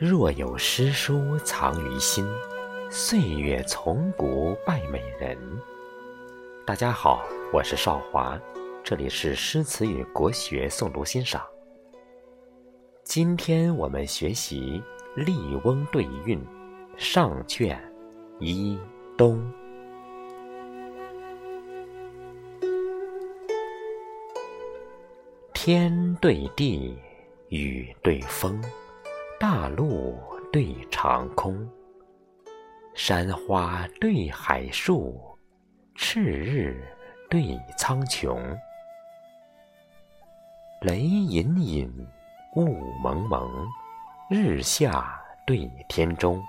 若有诗书藏于心，岁月从不败美人。大家好，我是少华，这里是诗词与国学诵读欣赏。今天我们学习《笠翁对韵》上卷一东。天对地，雨对风。大陆对长空，山花对海树，赤日对苍穹。雷隐隐，雾蒙蒙，日下对天中。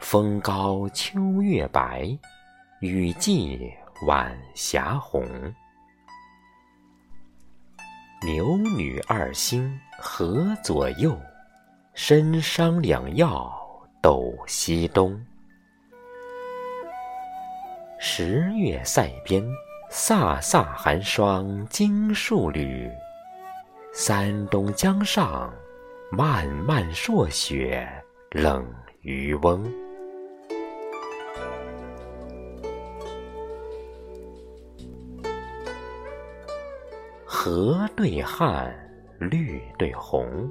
风高秋月白，雨霁晚霞红。牛女二星合左右。参商两曜斗西东，十月塞边，飒飒寒霜惊戍旅；三冬江上，漫漫朔雪冷渔翁。河对汉，绿对红。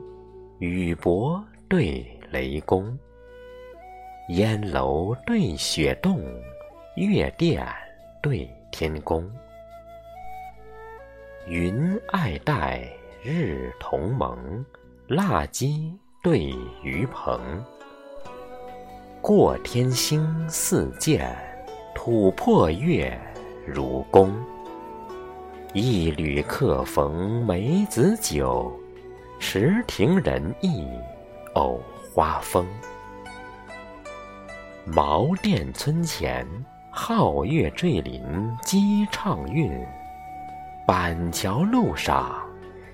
雨伯对雷公，烟楼对雪洞，月殿对天宫。云爱戴，日同盟，蜡鸡对鱼鹏。过天星似箭，吐破月如弓。一缕客逢梅子酒。池亭人意偶花风，茅店村前皓月坠林鸡唱韵，板桥路上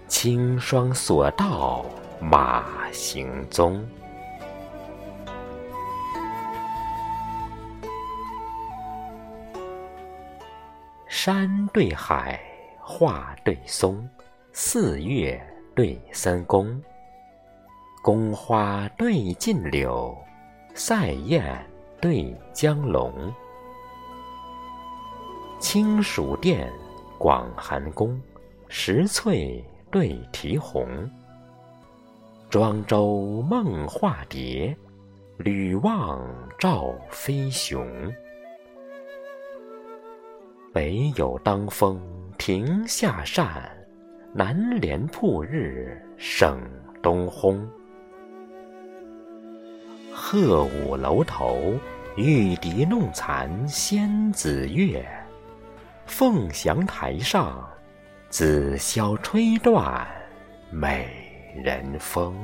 青霜锁道马行踪。山对海，画对松，四月。对三公，宫花对禁柳，塞雁对江龙。清暑殿，广寒宫，石翠对啼红。庄周梦化蝶，吕望照飞熊。北有当风亭下扇。南帘铺日省东烘，鹤舞楼头，玉笛弄残仙子月；凤翔台上，紫箫吹断美人风。